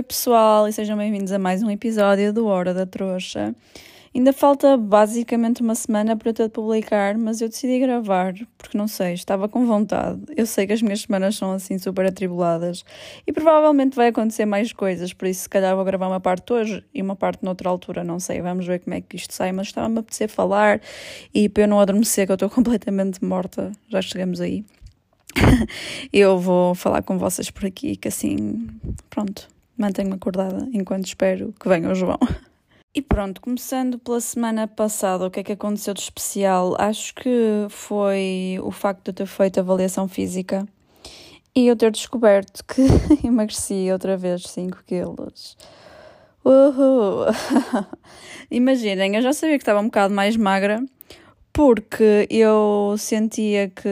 Oi pessoal e sejam bem-vindos a mais um episódio do Hora da Trouxa. Ainda falta basicamente uma semana para eu ter de publicar, mas eu decidi gravar porque não sei, estava com vontade. Eu sei que as minhas semanas são assim super atribuladas e provavelmente vai acontecer mais coisas, por isso se calhar vou gravar uma parte hoje e uma parte noutra altura, não sei, vamos ver como é que isto sai, mas estava-me a apetecer falar e para eu não adormecer que eu estou completamente morta, já chegamos aí. eu vou falar com vocês por aqui, que assim, pronto, mantenho-me acordada enquanto espero que venha o João. E pronto, começando pela semana passada, o que é que aconteceu de especial? Acho que foi o facto de eu ter feito avaliação física e eu ter descoberto que emagreci outra vez 5 quilos. Uhul! Imaginem, eu já sabia que estava um bocado mais magra porque eu sentia que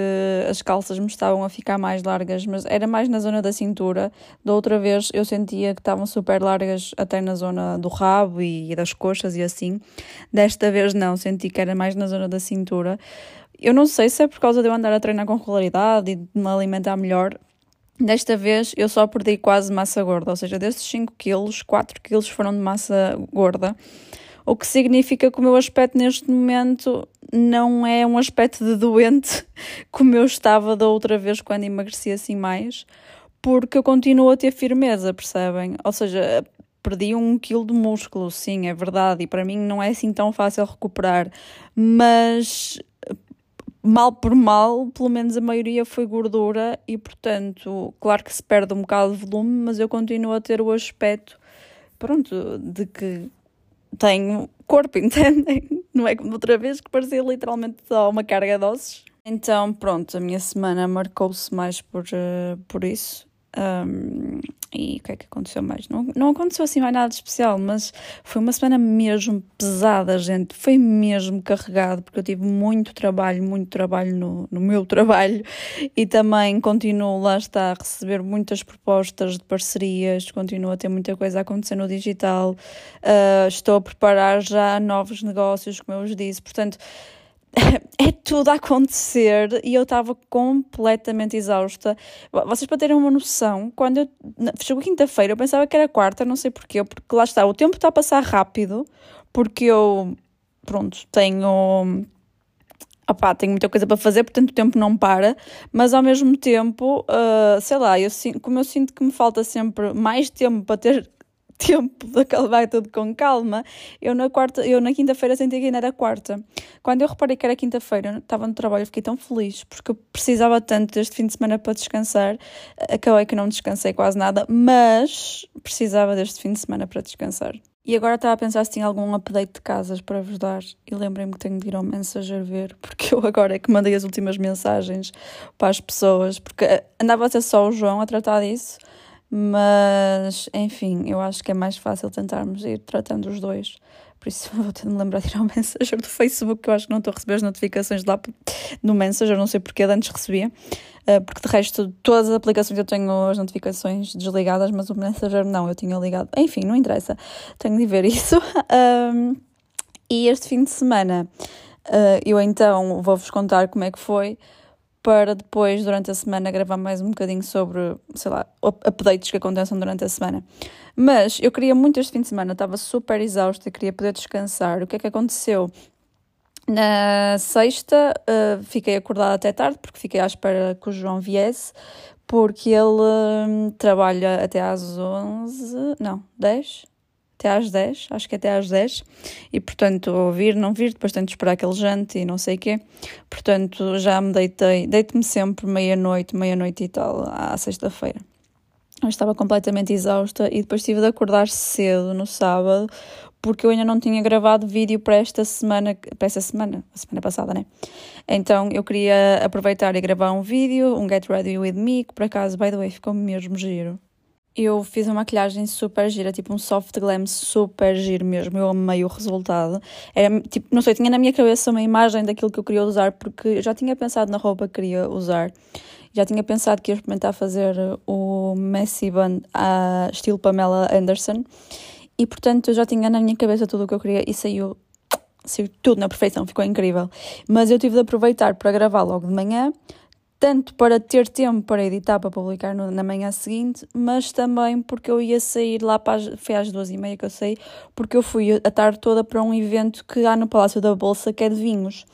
as calças me estavam a ficar mais largas, mas era mais na zona da cintura. Da outra vez eu sentia que estavam super largas até na zona do rabo e das coxas e assim. Desta vez não, senti que era mais na zona da cintura. Eu não sei se é por causa de eu andar a treinar com regularidade e de me alimentar melhor. Desta vez eu só perdi quase massa gorda, ou seja, desses 5 quilos, 4 quilos foram de massa gorda o que significa que o meu aspecto neste momento não é um aspecto de doente como eu estava da outra vez quando emagreci assim mais, porque eu continuo a ter firmeza, percebem? Ou seja, perdi um quilo de músculo, sim, é verdade, e para mim não é assim tão fácil recuperar, mas mal por mal, pelo menos a maioria foi gordura e, portanto, claro que se perde um bocado de volume, mas eu continuo a ter o aspecto, pronto, de que tenho corpo, entendem? Não é como outra vez que parecia literalmente só uma carga de ossos. Então, pronto, a minha semana marcou-se mais por, uh, por isso. Um, e o que é que aconteceu mais? Não, não aconteceu assim mais nada de especial, mas foi uma semana mesmo pesada, gente. Foi mesmo carregado, porque eu tive muito trabalho, muito trabalho no, no meu trabalho e também continuo, lá está, a receber muitas propostas de parcerias, continuo a ter muita coisa a acontecer no digital. Uh, estou a preparar já novos negócios, como eu vos disse. Portanto, é tudo a acontecer e eu estava completamente exausta. Vocês para terem uma noção, quando eu chegou quinta-feira, eu pensava que era quarta, não sei porquê, porque lá está, o tempo está a passar rápido, porque eu, pronto, tenho. Opá, tenho muita coisa para fazer, portanto o tempo não para, mas ao mesmo tempo, uh, sei lá, eu, como eu sinto que me falta sempre mais tempo para ter tempo de acabar tudo com calma, eu na quarta, eu na quinta-feira senti que ainda era quarta. Quando eu reparei que era quinta-feira, estava no trabalho, fiquei tão feliz porque eu precisava tanto deste fim de semana para descansar. Acabei que não descansei quase nada, mas precisava deste fim de semana para descansar. E agora estava a pensar se tinha algum update de casas para vos dar e lembrei-me que tenho de ir ao Messenger ver, porque eu agora é que mandei as últimas mensagens para as pessoas, porque andava a ser só o João a tratar disso mas, enfim, eu acho que é mais fácil tentarmos ir tratando os dois. Por isso vou ter de me lembrar de ir ao Messenger do Facebook, que eu acho que não estou a receber as notificações lá no Messenger, não sei porque antes recebia. Uh, porque de resto, todas as aplicações eu tenho as notificações desligadas, mas o Messenger não, eu tinha ligado. Enfim, não interessa, tenho de ver isso. Um, e este fim de semana uh, eu então vou-vos contar como é que foi para depois, durante a semana, gravar mais um bocadinho sobre, sei lá, updates que aconteçam durante a semana. Mas eu queria muito este fim de semana, estava super exausta, queria poder descansar. O que é que aconteceu? Na sexta uh, fiquei acordada até tarde, porque fiquei à espera que o João viesse, porque ele uh, trabalha até às 11, não, 10? Até às 10, acho que até às 10, e portanto vir, não vir, depois tenho de esperar que ele jante e não sei o quê, portanto já me deitei, deito-me sempre meia-noite, meia-noite e tal, à sexta-feira. Eu estava completamente exausta e depois tive de acordar cedo no sábado, porque eu ainda não tinha gravado vídeo para esta semana, para esta semana, a semana passada, né? Então eu queria aproveitar e gravar um vídeo, um Get Ready With Me, que por acaso, by the way, ficou mesmo giro eu fiz uma maquilhagem super gira, tipo um soft glam super giro mesmo. Eu amei o resultado. Era tipo, não sei, tinha na minha cabeça uma imagem daquilo que eu queria usar, porque eu já tinha pensado na roupa que queria usar. Já tinha pensado que ia experimentar fazer o Messy Bun a estilo Pamela Anderson. E portanto eu já tinha na minha cabeça tudo o que eu queria e saiu, saiu tudo na perfeição, ficou incrível. Mas eu tive de aproveitar para gravar logo de manhã tanto para ter tempo para editar, para publicar no, na manhã seguinte, mas também porque eu ia sair lá para as, foi às duas e meia que eu saí, porque eu fui a tarde toda para um evento que há no Palácio da Bolsa, que é de vinhos.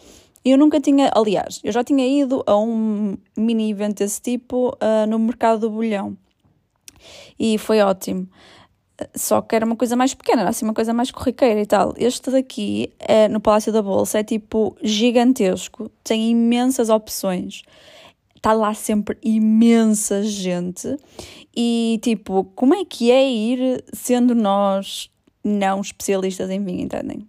Eu nunca tinha, aliás, eu já tinha ido a um mini evento desse tipo uh, no Mercado do Bolhão e foi ótimo. Só que era uma coisa mais pequena, era assim uma coisa mais corriqueira e tal. Este daqui, é, no Palácio da Bolsa, é tipo gigantesco, tem imensas opções está lá sempre imensa gente e tipo, como é que é ir sendo nós não especialistas em vinho, entendem?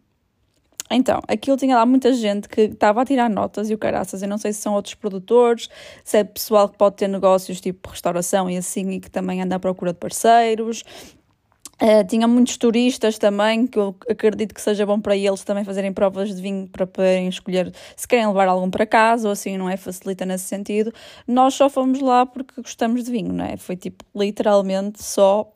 Então, aquilo tinha lá muita gente que estava a tirar notas e o caraças. Eu não sei se são outros produtores, se é pessoal que pode ter negócios tipo restauração e assim e que também anda à procura de parceiros, Uh, tinha muitos turistas também, que eu acredito que seja bom para eles também fazerem provas de vinho para poderem escolher se querem levar algum para casa ou assim, não é? Facilita nesse sentido. Nós só fomos lá porque gostamos de vinho, não é? Foi tipo literalmente só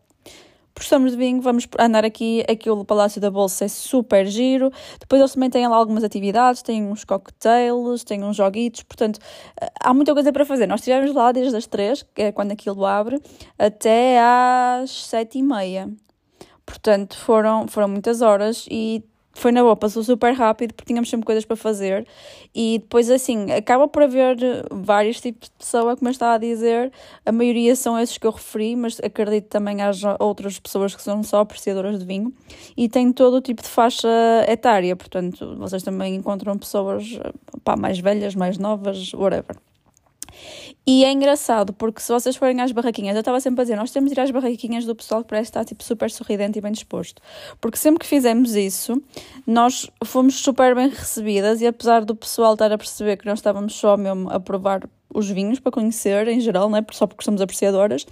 gostamos de vinho, vamos andar aqui, aqui o Palácio da Bolsa é super giro, depois eles também têm lá algumas atividades, têm uns cocktails, têm uns joguitos, portanto eh, há muita coisa para fazer. Nós estivemos lá desde as três, que é quando aquilo abre, até às sete e meia. Portanto, foram, foram muitas horas e foi na boa, passou super rápido porque tínhamos sempre coisas para fazer. E depois assim, acaba por haver vários tipos de pessoa, como eu estava a dizer, a maioria são esses que eu referi, mas acredito também haja outras pessoas que são só apreciadoras de vinho e tem todo o tipo de faixa etária, portanto vocês também encontram pessoas pá, mais velhas, mais novas, whatever. E é engraçado, porque se vocês forem às barraquinhas, eu estava sempre a dizer, nós temos de ir às barraquinhas do pessoal que parece estar tipo, super sorridente e bem disposto. Porque sempre que fizemos isso, nós fomos super bem recebidas e apesar do pessoal estar a perceber que nós estávamos só mesmo a provar os vinhos para conhecer em geral, né? só porque somos apreciadoras,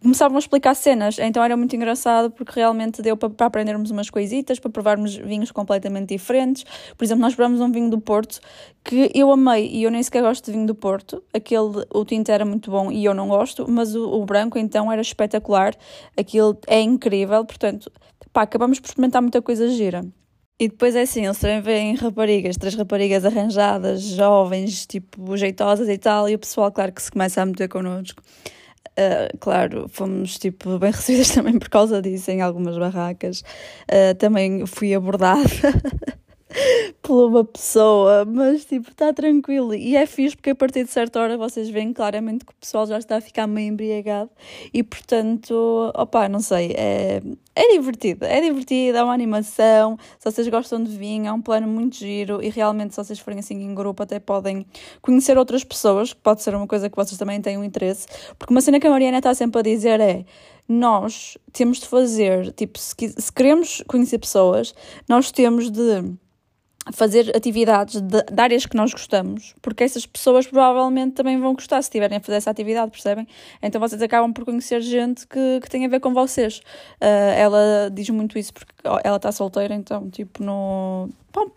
começavam a explicar cenas, então era muito engraçado porque realmente deu para, para aprendermos umas coisitas, para provarmos vinhos completamente diferentes. Por exemplo, nós provamos um vinho do Porto que eu amei e eu nem sequer gosto de vinho do Porto. Aquele, o tinto era muito bom e eu não gosto, mas o, o branco então era espetacular. Aquilo é incrível, portanto, pá, acabamos por experimentar muita coisa gira. E depois é assim, eles também veem raparigas, três raparigas arranjadas, jovens, tipo, jeitosas e tal, e o pessoal, claro, que se começa a meter connosco. Uh, claro, fomos tipo bem recebidas também por causa disso em algumas barracas. Uh, também fui abordada por uma pessoa, mas tipo, está tranquilo. E é fixe porque a partir de certa hora vocês veem claramente que o pessoal já está a ficar meio embriagado e portanto, opá, não sei, é, é divertido, é divertido, é uma animação. Se vocês gostam de vinho, é um plano muito giro e realmente, se vocês forem assim em grupo, até podem conhecer outras pessoas, que pode ser uma coisa que vocês também tenham interesse. Porque uma cena que a Mariana está sempre a dizer é nós temos de fazer, tipo, se, se queremos conhecer pessoas, nós temos de fazer atividades de, de, áreas que nós gostamos, porque essas pessoas provavelmente também vão gostar se estiverem a fazer essa atividade, percebem? Então vocês acabam por conhecer gente que, que tem a ver com vocês. Uh, ela diz muito isso porque ela está solteira, então, tipo, no.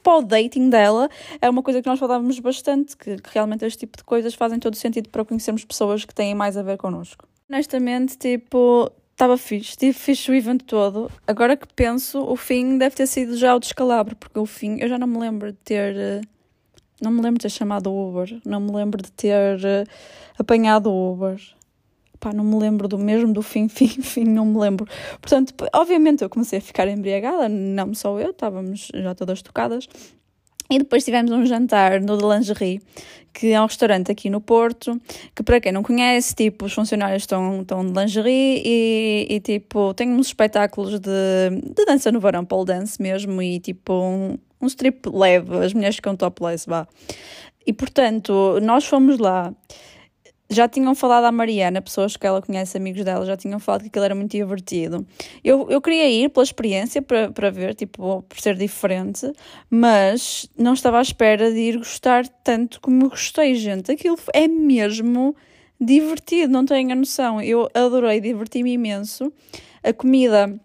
Para o dating dela, é uma coisa que nós falávamos bastante, que, que realmente este tipo de coisas fazem todo sentido para conhecermos pessoas que têm mais a ver connosco. Honestamente, tipo, estava fixe, tive fixe o evento todo. Agora que penso, o fim deve ter sido já o descalabro, porque o fim eu já não me lembro de ter. Eh, não me lembro de ter chamado o Uber, não me lembro de ter uh, apanhado o Uber. Pá, não me lembro do mesmo, do fim, fim, fim, não me lembro. Portanto, obviamente eu comecei a ficar embriagada, não só eu, estávamos já todas tocadas. E depois tivemos um jantar no de lingerie, que é um restaurante aqui no Porto, que para quem não conhece, tipo, os funcionários estão, estão de lingerie e, e tipo, tem uns espetáculos de, de dança no verão, pole dance mesmo, e tipo, um, um strip leve, as mulheres ficam topless, vá. E portanto, nós fomos lá já tinham falado à Mariana, pessoas que ela conhece, amigos dela, já tinham falado que aquilo era muito divertido. Eu, eu queria ir pela experiência para, para ver, tipo, por ser diferente, mas não estava à espera de ir gostar tanto como gostei, gente. Aquilo é mesmo divertido, não tenho a noção. Eu adorei, diverti-me imenso. A comida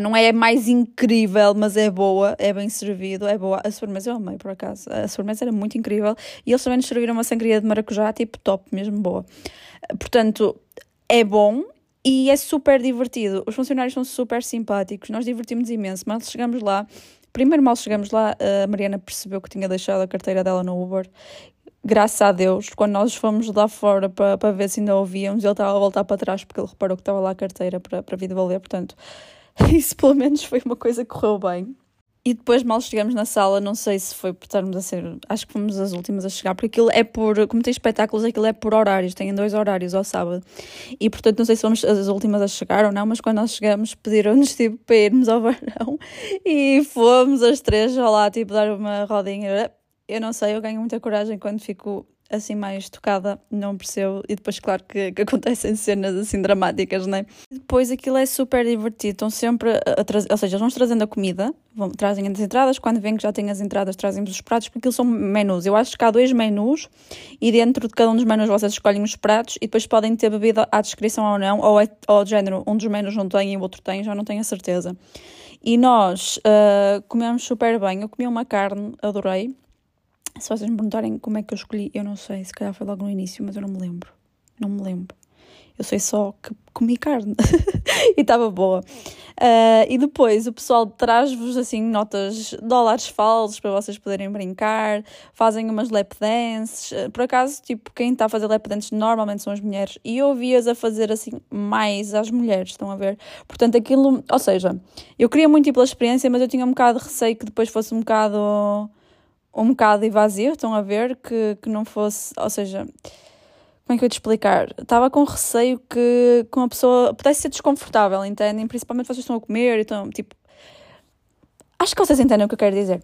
Não é mais incrível, mas é boa, é bem servido, é boa. A sobremesa eu amei, por acaso. A sobremesa era muito incrível. E eles também nos serviram uma sangria de maracujá, tipo top, mesmo boa. Portanto, é bom e é super divertido. Os funcionários são super simpáticos, nós divertimos imenso. Mas chegamos lá, primeiro mal chegamos lá, a Mariana percebeu que tinha deixado a carteira dela no Uber graças a Deus, quando nós fomos lá fora para, para ver se ainda ouvíamos, ele estava a voltar para trás porque ele reparou que estava lá a carteira para, para vir devolver, portanto, isso pelo menos foi uma coisa que correu bem. E depois, mal chegamos na sala, não sei se foi por estarmos a ser. Acho que fomos as últimas a chegar, porque aquilo é por. Como tem espetáculos, aquilo é por horários, tem dois horários ao sábado. E portanto, não sei se fomos as últimas a chegar ou não, mas quando nós chegamos, pediram-nos tipo, para irmos ao varão e fomos as três lá, tipo, dar uma rodinha. Eu não sei, eu ganho muita coragem quando fico assim mais tocada, não percebo. E depois, claro, que, que acontecem cenas assim dramáticas, né? E depois aquilo é super divertido, estão sempre a trazer, ou seja, eles vão trazendo a comida, vão, trazem as entradas, quando vêm que já têm as entradas, trazem os pratos, porque aquilo são menus. Eu acho que há dois menus e dentro de cada um dos menus vocês escolhem os pratos e depois podem ter bebida à descrição ou não, ou, é, ou de género, um dos menus não tem e o outro tem, já não tenho a certeza. E nós uh, comemos super bem. Eu comi uma carne, adorei se vocês me perguntarem como é que eu escolhi, eu não sei, se calhar foi logo no início, mas eu não me lembro. Não me lembro. Eu sei só que comi carne e estava boa. Uh, e depois o pessoal traz-vos assim notas, dólares falsos para vocês poderem brincar, fazem umas lap dances. Uh, por acaso, tipo, quem está a fazer lap dances normalmente são as mulheres e eu ouvi-as a fazer assim mais às mulheres, estão a ver? Portanto, aquilo, ou seja, eu queria muito ir pela experiência, mas eu tinha um bocado de receio que depois fosse um bocado um bocado invasivo, estão a ver? Que, que não fosse, ou seja, como é que eu te explicar? Estava com receio que, que uma pessoa pudesse ser desconfortável, entendem? Principalmente vocês estão a comer, então, tipo. Acho que vocês entendem o que eu quero dizer.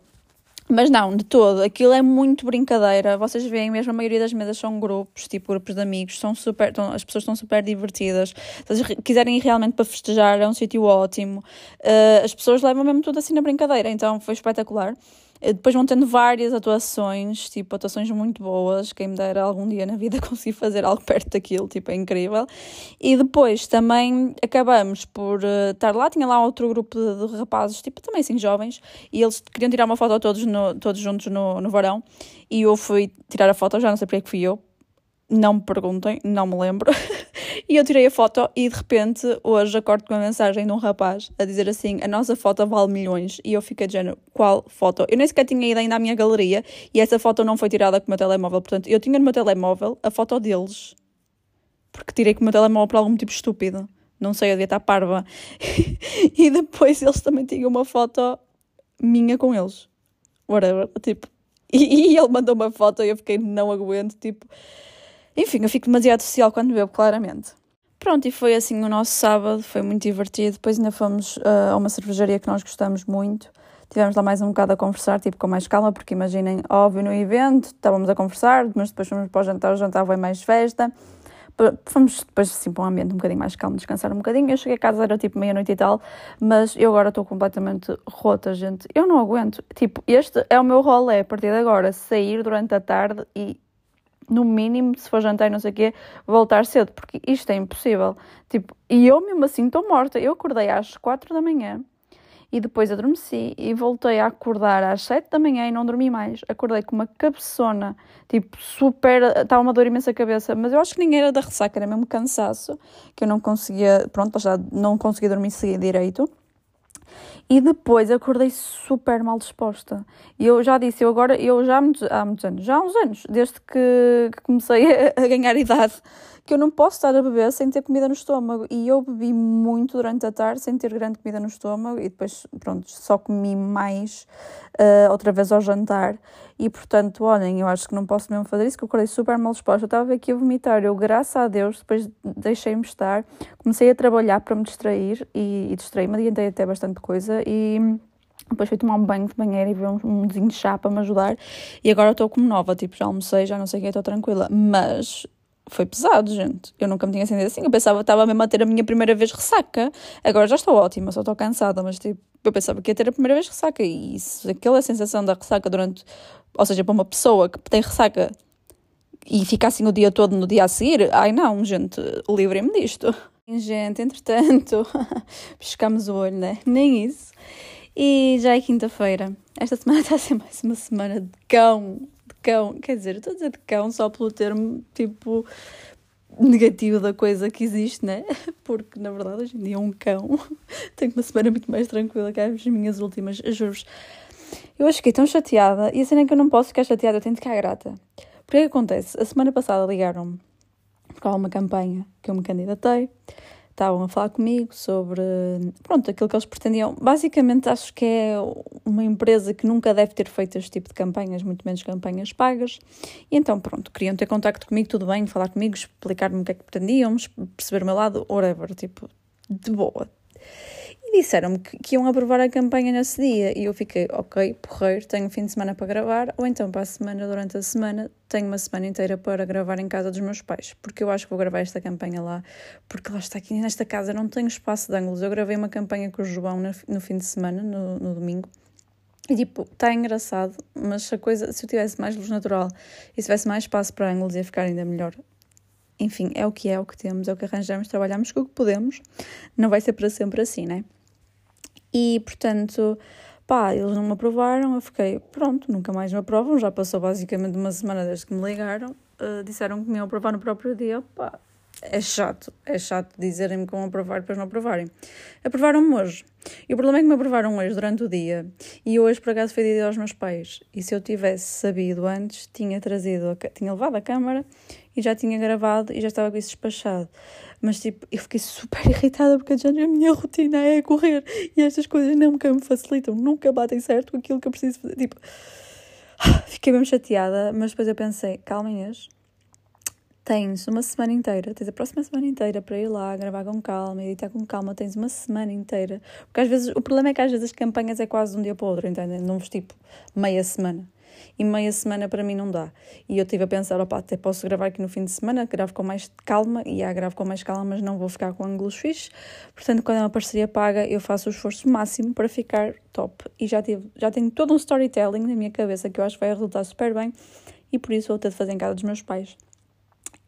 Mas não, de todo, aquilo é muito brincadeira. Vocês veem mesmo, a maioria das mesas são grupos, tipo grupos de amigos, são super, as pessoas estão super divertidas. Se vocês quiserem ir realmente para festejar, é um sítio ótimo. Uh, as pessoas levam mesmo tudo assim na brincadeira, então foi espetacular. Eh, depois vão tendo várias atuações, tipo, atuações muito boas. Quem me dera algum dia na vida conseguir fazer algo perto daquilo, tipo, é incrível. E depois também acabamos por uh, estar lá. Tinha lá outro grupo de, de, rapazes, tipo, também assim jovens, e eles queriam tirar uma foto todos, no, todos juntos no, no varão. E eu fui tirar a foto, já não sei porque é que fui eu, não me perguntem, não me lembro. e eu tirei a foto e de repente hoje acordo com uma mensagem de um rapaz a dizer assim: a nossa foto vale milhões. E eu fiquei de género, qual foto? Eu nem sequer tinha ido ainda à minha galeria e essa foto não foi tirada com o meu telemóvel. Portanto, eu tinha no meu telemóvel a foto deles. Porque tirei com o meu telemóvel por algum motivo estúpido. Não sei, eu devia estar parva. e depois eles também tinham uma foto minha com eles. Whatever. Tipo. E, e ele mandou uma foto e eu fiquei, não aguento. Tipo enfim, eu fico demasiado social quando bebo, claramente. Pronto, e foi assim o nosso sábado, foi muito divertido. Depois ainda fomos uh, a uma cervejaria que nós gostamos muito. Tivemos lá mais um bocado a conversar, tipo, com mais calma, porque imaginem, óbvio, no evento, estávamos a conversar, mas depois fomos para o jantar, o jantar foi mais festa. Fomos depois assim para um ambiente um bocadinho mais calmo, descansar um bocadinho. Eu cheguei a casa, era tipo meia-noite e tal, mas eu agora estou completamente rota, gente. Eu não aguento. Tipo, este é o meu rolê a partir de agora, sair durante a tarde e no mínimo, se for jantar e não sei o quê, voltar cedo, porque isto é impossível. Tipo, e eu mesmo assim estou morta. Eu acordei às quatro da manhã e depois adormeci e voltei a acordar às sete da manhã e não dormi mais. Acordei com uma cabeçona, tipo, super. Estava uma dor imensa a cabeça, mas eu acho que ninguém era da ressaca, era mesmo cansaço, que eu não conseguia, pronto, já não conseguia dormir direito. E depois acordei super mal disposta. E eu já disse, eu agora, eu já há muitos, há muitos anos, já há uns anos, desde que, comecei a, a ganhar idade, que eu não posso estar a beber sem ter comida no estômago. E eu bebi muito durante a tarde sem ter grande comida no estômago e depois, pronto, só comi mais uh, outra vez ao jantar. E portanto, olhem, eu acho que não posso mesmo fazer isso, que eu acordei super mal disposta. Eu estava aqui a vomitar. Eu, graças a Deus, depois deixei-me estar, comecei a trabalhar para me distrair e, e distraí-me, adiantei até bastante coisa e. Depois fui tomar um banho de banheiro e ver um, um de chá para me ajudar. E agora estou como nova, tipo, já almocei, já não sei o que, estou tranquila. Mas foi pesado, gente. Eu nunca me tinha sentido assim. Eu pensava que estava mesmo a ter a minha primeira vez ressaca. Agora já estou ótima, só estou cansada, mas tipo, eu pensava que ia ter a primeira vez ressaca. E isso, aquela sensação da ressaca durante. Ou seja, para uma pessoa que tem ressaca e fica assim o dia todo no dia a seguir, ai não, gente, livrem-me disto. Gente, entretanto, piscamos o olho, né? Nem isso. E já é quinta-feira. Esta semana está a ser mais uma semana de cão cão. Quer dizer, estou a dizer de cão só pelo termo tipo negativo da coisa que existe, né? Porque na verdade hoje em dia é um cão. Tenho uma semana muito mais tranquila que as minhas últimas, juro-vos. Eu acho que tão chateada e a cena é que eu não posso ficar chateada, eu tenho de ficar grata. Porque é que acontece? A semana passada ligaram-me há uma campanha que eu me candidatei, estavam a falar comigo sobre, pronto, aquilo que eles pretendiam. Basicamente, acho que é uma empresa que nunca deve ter feito este tipo de campanhas, muito menos campanhas pagas. E então, pronto, queriam ter contacto comigo, tudo bem, falar comigo, explicar-me o que é que pretendiam, perceber o meu lado, whatever, tipo, de boa disseram-me que, que, iam aprovar a campanha nesse dia e eu fiquei, ok, porreiro, tenho fim de semana para gravar, ou então para a semana, durante a semana, tenho uma semana inteira para gravar em casa dos meus pais, porque eu acho que vou gravar esta campanha lá, porque lá está aqui nesta casa não tenho espaço de ângulos. Eu gravei uma campanha com o João no, no fim de semana, no, no domingo. E tipo, está engraçado, mas a coisa, se eu tivesse mais luz natural e se tivesse mais espaço para ângulos ia ficar ainda melhor enfim, é o que é, é o que temos, é o que arranjamos, trabalhamos com o que podemos. Não vai ser para sempre assim, né? E, portanto, pá, eles não me aprovaram, eu fiquei, pronto, nunca mais me aprovam, já passou basicamente uma semana desde que me ligaram, uh, disseram que me iam aprovar no próprio dia, pá, é chato, é chato dizerem-me que vão aprovar depois não aprovarem. Aprovaram-me hoje. E o problema é que me aprovaram hoje durante o dia. E hoje, por acaso, foi dia aos meus pais. E se eu tivesse sabido antes, tinha trazido, tinha levado a câmara e já tinha gravado e já estava com isso despachado. Mas tipo, eu fiquei super irritada porque já a minha rotina é correr e estas coisas nunca me facilitam, nunca batem certo com aquilo que eu preciso fazer. Tipo, fiquei mesmo chateada, mas depois eu pensei, calma Inês, tens uma semana inteira, tens a próxima semana inteira para ir lá, gravar com calma, editar com calma, tens uma semana inteira. Porque às vezes, o problema é que às vezes as campanhas é quase de um dia para o outro, entendem? Não vos tipo meia semana e meia semana para mim não dá. E eu estive a pensar, opa, até posso gravar aqui no fim de semana, gravo com mais calma, e há gravo com mais calma, mas não vou ficar com ângulos fixos. Portanto, quando é uma parceria paga, eu faço o esforço máximo para ficar top. E já, tive, já tenho todo um storytelling na minha cabeça que eu acho que vai resultar super bem, e por isso vou ter de fazer em casa dos meus pais.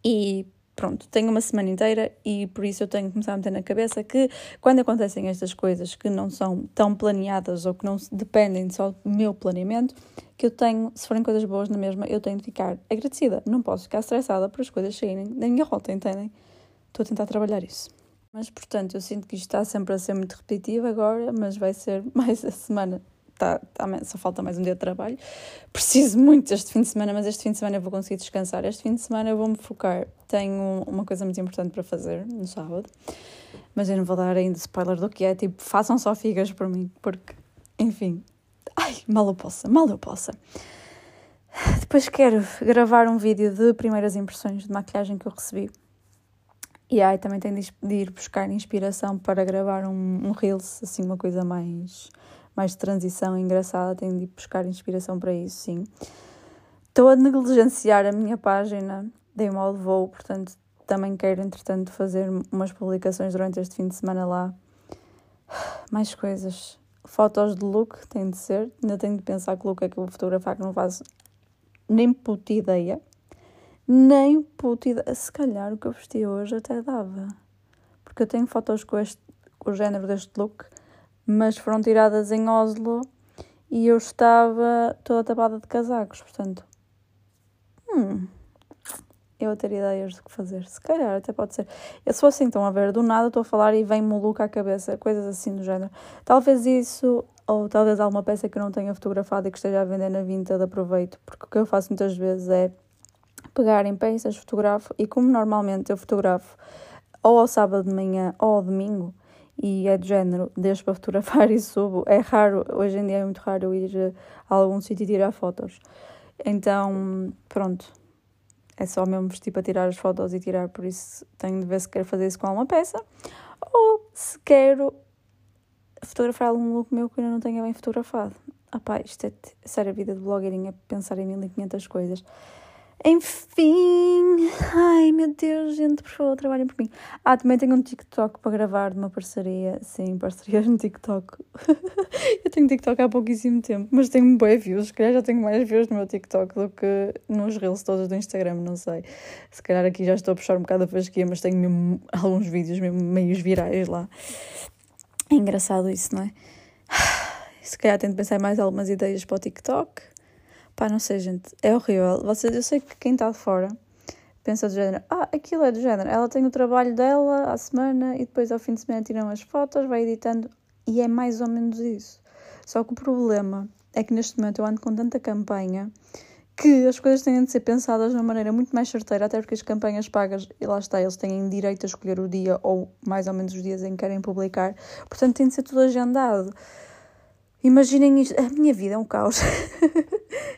E pronto, tenho uma semana inteira e por isso eu tenho que começar a meter na cabeça que quando acontecem estas coisas que não são tão planeadas ou que não dependem só do meu planeamento, que eu tenho, se forem coisas boas na mesma, eu tenho de ficar agradecida. Não posso ficar estressada por as coisas saírem da minha rota, entendem? Estou a tentar trabalhar isso. Mas, portanto, eu sinto que isto está sempre a ser muito repetitivo agora, mas vai ser mais a semana tá, tá, só falta mais um dia de trabalho. Preciso muito este fim de semana, mas este fim de semana eu vou conseguir descansar. Este fim de semana eu vou me focar. Tenho uma coisa muito importante para fazer no sábado, mas eu não vou dar ainda spoiler do que é. Tipo, façam só figas por mim, porque, enfim, ai, mal eu possa, mal eu possa. Depois quero gravar um vídeo de primeiras impressões de maquilhagem que eu recebi. E aí também tenho de ir buscar inspiração para gravar um, um Reels, assim, uma coisa mais mais de transição engraçada, tenho de ir buscar inspiração para isso, sim. Estou a negligenciar a minha página, dei mal de voo, portanto também quero, entretanto, fazer umas publicações durante este fim de semana lá. Mais coisas. Fotos de look, tem de ser. Ainda tenho de pensar que look é que eu vou fotografar, que não faço nem puta ideia. Nem puta ideia. Se calhar o que eu vesti hoje até dava. Porque eu tenho fotos com, este, com o género deste look mas foram tiradas em Oslo e eu estava toda tapada de casacos, portanto. Hum, eu a ideias do que fazer. Se calhar até pode ser. Eu sou assim, estão a ver, do nada estou a falar e vem-me à cabeça, coisas assim do género. Talvez isso, ou talvez alguma peça que eu não tenha fotografado e que esteja a vender na vinta de aproveito, porque o que eu faço muitas vezes é pegar em peças, fotografo e como normalmente eu fotografo ou ao sábado de manhã ou ao domingo e é de género, deixo para fotografar e subo. É raro, hoje em dia é muito raro eu ir a algum sítio e tirar fotos. Então, pronto, é só mesmo vestir para tirar as fotos e tirar, por isso tenho de ver se quero fazer isso com alguma peça ou se quero fotografar algum look meu que ainda não tenha bem fotografado. Ah isto é sério, a vida de blogueirinha, pensar em 1500 coisas. Enfim, ai meu Deus, gente, por favor, trabalhem por mim. Ah, também tenho um TikTok para gravar de uma parceria. Sim, parcerias no TikTok. eu tenho TikTok há pouquíssimo tempo, mas tenho bem views. Se calhar já tenho mais views no meu TikTok do que nos reels todos do Instagram, não sei. Se calhar aqui já estou a puxar um bocado a fasquia, mas tenho mesmo alguns vídeos mesmo meios virais lá. É engraçado isso, não é? Se calhar tenho de pensar mais algumas ideias para o TikTok. Pá, não sei, gente, é horrível. Vocês, eu sei que quem está de fora pensa do género, ah, aquilo é do género, ela tem o trabalho dela à semana e depois ao fim de semana tiram as fotos, vai editando e é mais ou menos isso. Só que o problema é que neste momento eu ando com tanta campanha que as coisas têm de ser pensadas de uma maneira muito mais certeira, até porque as campanhas pagas, e lá está, eles têm direito a escolher o dia ou mais ou menos os dias em que querem publicar, portanto tem de ser tudo agendado. Imaginem isto, a minha vida é um caos. a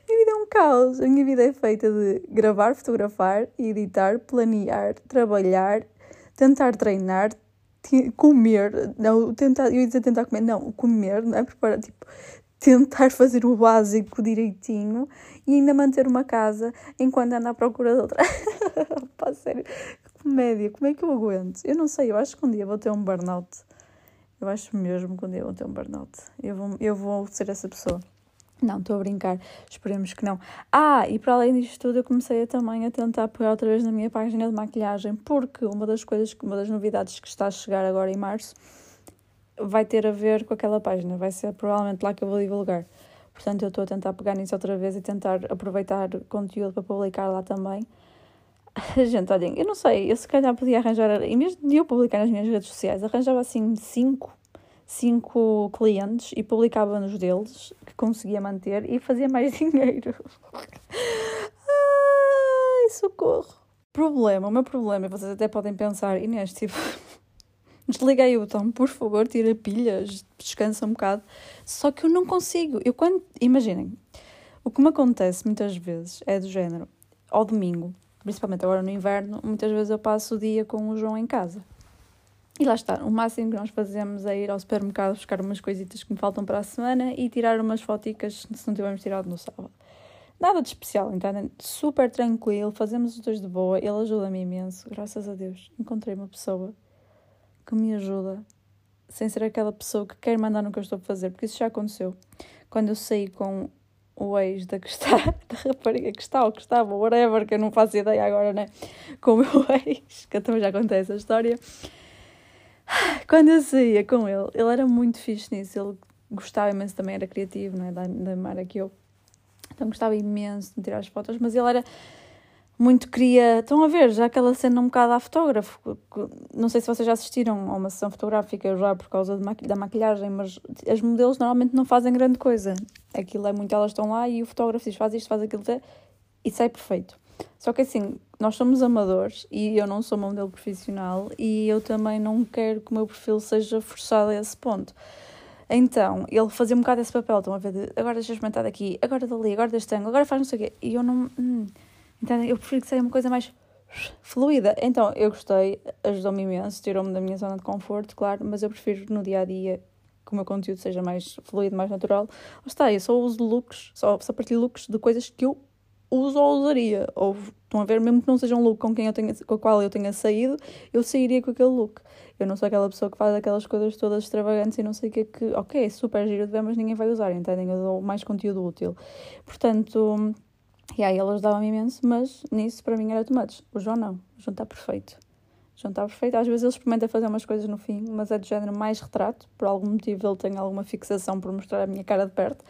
minha vida é um caos. A minha vida é feita de gravar, fotografar, editar, planear, trabalhar, tentar treinar, comer, não, tentar, eu ia dizer tentar comer, não, comer, não é? Preparar, tipo, tentar fazer o básico direitinho e ainda manter uma casa enquanto anda à procura de outra. Pá, sério, comédia, como é que eu aguento? Eu não sei, eu acho que um dia vou ter um burnout. Eu acho mesmo que um dia vou ter um burnout. Eu vou, eu vou ser essa pessoa. Não, estou a brincar, esperemos que não. Ah, e para além disto tudo, eu comecei a, também a tentar pegar outra vez na minha página de maquilhagem, porque uma das coisas, uma das novidades que está a chegar agora em março vai ter a ver com aquela página, vai ser provavelmente lá que eu vou divulgar. Portanto, eu estou a tentar pegar nisso outra vez e tentar aproveitar conteúdo para publicar lá também. Gente, olhem, eu não sei, eu se calhar podia arranjar, em vez de eu publicar nas minhas redes sociais, arranjava assim cinco, cinco clientes e publicava nos deles, que conseguia manter e fazia mais dinheiro. Ai, socorro. Problema, o meu problema, e vocês até podem pensar, Inês, tipo, desliga aí o botão, por favor, tira pilhas, descansa um bocado. Só que eu não consigo. Eu quando. Imaginem, o que me acontece muitas vezes é do género, ao domingo, principalmente agora no inverno, muitas vezes eu passo o dia com o João em casa. E lá está, o máximo que nós fazemos é ir ao supermercado buscar umas coisitas que me faltam para a semana e tirar umas foticas se não tivermos tirado no sábado. Nada de especial, entendem? Super tranquilo, fazemos os dois de boa, ele ajuda-me imenso, graças a Deus. Encontrei uma pessoa que me ajuda, sem ser aquela pessoa que quer mandar no que eu estou a fazer, porque isso já aconteceu. Quando eu saí com o ex da que está, da rapariga que está ou que estava, whatever, que eu não faço ideia agora, né? Com o meu ex, que também já contei essa história. Quando eu saía com ele, ele era muito fixe nisso, ele gostava imenso, também era criativo, né? Da, da Mara que eu. Então gostava imenso de tirar as fotos, mas ele era muito queria. Estão a ver, já aquela cena um bocado a fotógrafo. Não sei se vocês já assistiram a uma sessão fotográfica já por causa maqui da maquilhagem, mas as modelos normalmente não fazem grande coisa. Aquilo é muito, elas estão lá e o fotógrafo diz faz isto, faz aquilo, e sai perfeito. Só que assim, nós somos amadores e eu não sou uma modelo profissional e eu também não quero que o meu perfil seja forçado a esse ponto. Então, ele fazia um bocado esse papel, estão a ver, de, agora deixa eu experimentar daqui, agora dali, agora deste ângulo, agora faz não sei o quê. E eu não. Hum, então eu prefiro que seja uma coisa mais fluida. Então eu gostei, ajudou-me imenso, tirou-me da minha zona de conforto, claro, mas eu prefiro no dia a dia que o meu conteúdo seja mais fluido, mais natural. Lá está, eu só uso looks, só, só partilho looks de coisas que eu uso ou usaria. Ou estão a ver, mesmo que não seja um look com, quem eu tenha, com o qual eu tenha saído, eu sairia com aquele look. Eu não sou aquela pessoa que faz aquelas coisas todas extravagantes e não sei o que é que, ok, é super giro de ver, mas ninguém vai usar, entendem? Eu dou mais conteúdo útil. Portanto e aí ele ajudava-me imenso, mas nisso para mim era tomates. O João não. O João está perfeito. O João está perfeito. Às vezes ele experimenta fazer umas coisas no fim, mas é do género mais retrato. Por algum motivo ele tem alguma fixação por mostrar a minha cara de perto.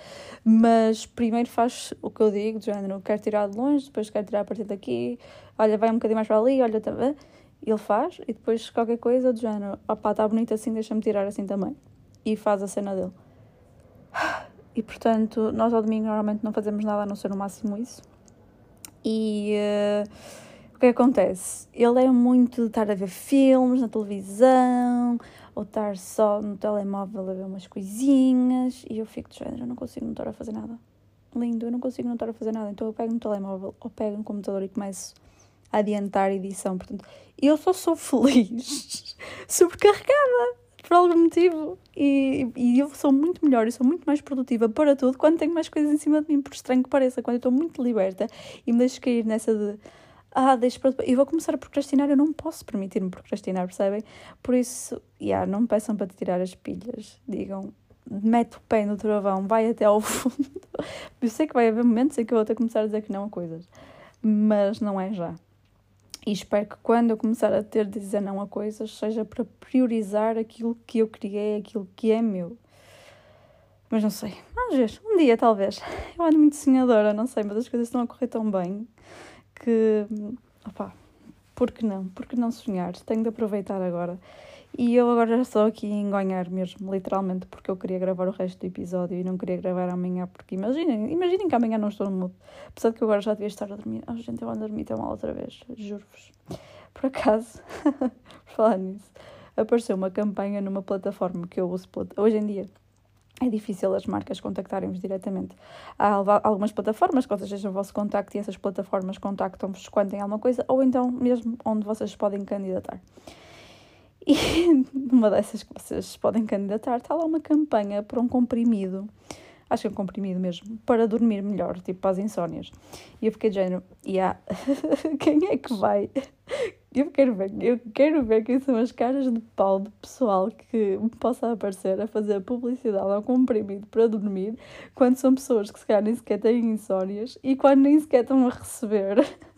Mas primeiro faz o que eu digo, do género, quero tirar de longe, depois quero tirar a partir daqui. Olha, vai um bocadinho mais para ali, olha também. Ele faz e depois qualquer coisa do género, opá, está bonito assim, deixa-me tirar assim também. E faz a cena dele. E portanto, nós ao domingo normalmente não fazemos nada a não ser no máximo isso. E uh, o que acontece? Ele é muito de estar a ver filmes na televisão ou estar só no telemóvel a ver umas coisinhas e eu fico de género, eu não consigo não estar a fazer nada. Lindo, eu não consigo não estar a fazer nada. Então eu pego no telemóvel ou pego no computador e começo a adiantar a edição. Portanto, eu só sou feliz sobrecarregada por algum motivo. E, e eu sou muito melhor, eu sou muito mais produtiva para tudo quando tenho mais coisas em cima de mim, por estranho que pareça, quando eu estou muito liberta e me deixo cair nessa de ah, deixo para. Eu vou começar a procrastinar, eu não posso permitir-me procrastinar, percebem? Por isso, yeah, não me peçam para tirar as pilhas. Digam, mete o pé no travão, vai até ao fundo. Eu sei que vai haver momentos em que eu vou ter que começar a dizer que não a coisas, mas não é já. E espero que quando eu começar a ter de dizer não a coisas, seja para priorizar aquilo que eu criei, aquilo que é meu. Mas não sei. Vamos ver. Um dia, talvez. Eu ando muito sonhadora, não sei, mas as coisas estão a correr tão bem que. opá, Por que não? Por que não sonhar? Tenho de aproveitar agora. E eu agora estou aqui a engonhar mesmo, literalmente, porque eu queria gravar o resto do episódio e não queria gravar amanhã, porque imaginem, imaginem que amanhã não estou no mudo. Apesar de que eu agora já devia estar a dormir. Oh, gente, eu ando a dormir tão mal outra vez, juro-vos. Por acaso, por falar nisso, apareceu uma campanha numa plataforma que eu uso hoje em dia é difícil as marcas contactarem-vos diretamente. Há algumas plataformas que vocês deixam o vosso contacto e essas plataformas contactam-vos quando têm alguma coisa, ou então mesmo onde vocês podem candidatar. E numa dessas que vocês podem candidatar, está lá uma campanha para um comprimido, acho que é um comprimido mesmo, para dormir melhor, tipo para as insónias. E eu fiquei de género, yeah, quem é que vai eu quero ver, eu quero ver quem são as caras de pau de pessoal que me possa aparecer a fazer publicidade ao comprimido para dormir, quando são pessoas que se calhar nem sequer têm insónias e quando nem sequer estão a receber.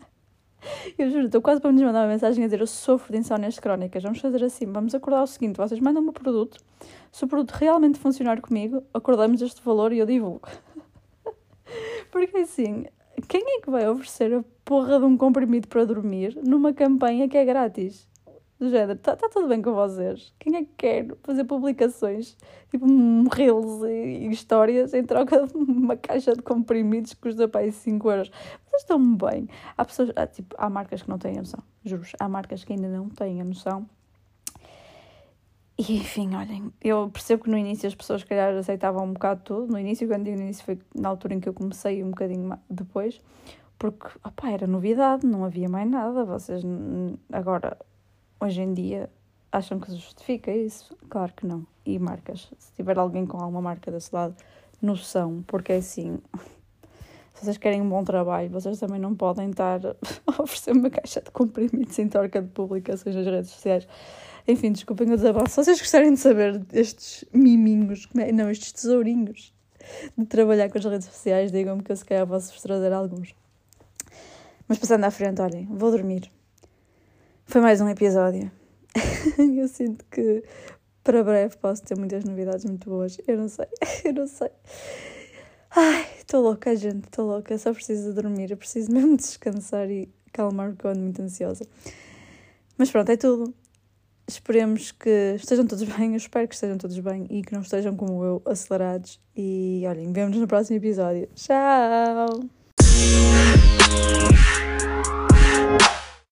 Eu juro, estou quase para me mandar uma mensagem a dizer eu sofro de insónias crónicas. Vamos fazer assim, vamos acordar o seguinte, vocês mandam-me o produto, se o produto realmente funcionar comigo, acordamos este valor e eu divulgo. Porque assim, quem é que vai oferecer a porra de um comprimido para dormir numa campanha que é grátis? Do género, está tá tudo bem com vocês? Quem é que quer fazer publicações, tipo reels e, e histórias em troca de uma caixa de comprimidos que custa para aí 5 euros? Vocês estão bem. Há pessoas, há, tipo, há marcas que não têm a noção, juro há marcas que ainda não têm a noção e enfim, olhem, eu percebo que no início as pessoas, se calhar, aceitavam um bocado tudo. No início, quando digo no início, foi na altura em que eu comecei, um bocadinho depois, porque, opá, era novidade, não havia mais nada. Vocês, agora, hoje em dia, acham que se justifica isso? Claro que não. E marcas, se tiver alguém com alguma marca desse lado, noção, porque é assim. Se vocês querem um bom trabalho, vocês também não podem estar a oferecer uma caixa de comprimidos em troca de publicações nas redes sociais. Enfim, desculpem o desabafo. Se vocês gostarem de saber destes miminhos, é? não, estes tesourinhos de trabalhar com as redes sociais, digam-me que eu se calhar posso-vos trazer alguns. Mas passando à frente, olhem, vou dormir. Foi mais um episódio. eu sinto que para breve posso ter muitas novidades muito boas. Eu não sei, eu não sei. Ai, estou louca, gente, estou louca. Só preciso de dormir. Preciso mesmo descansar e calmar porque eu ando muito ansiosa. Mas pronto, é tudo. Esperemos que estejam todos bem, eu espero que estejam todos bem e que não estejam como eu, acelerados. E olhem, vemos no próximo episódio. Tchau!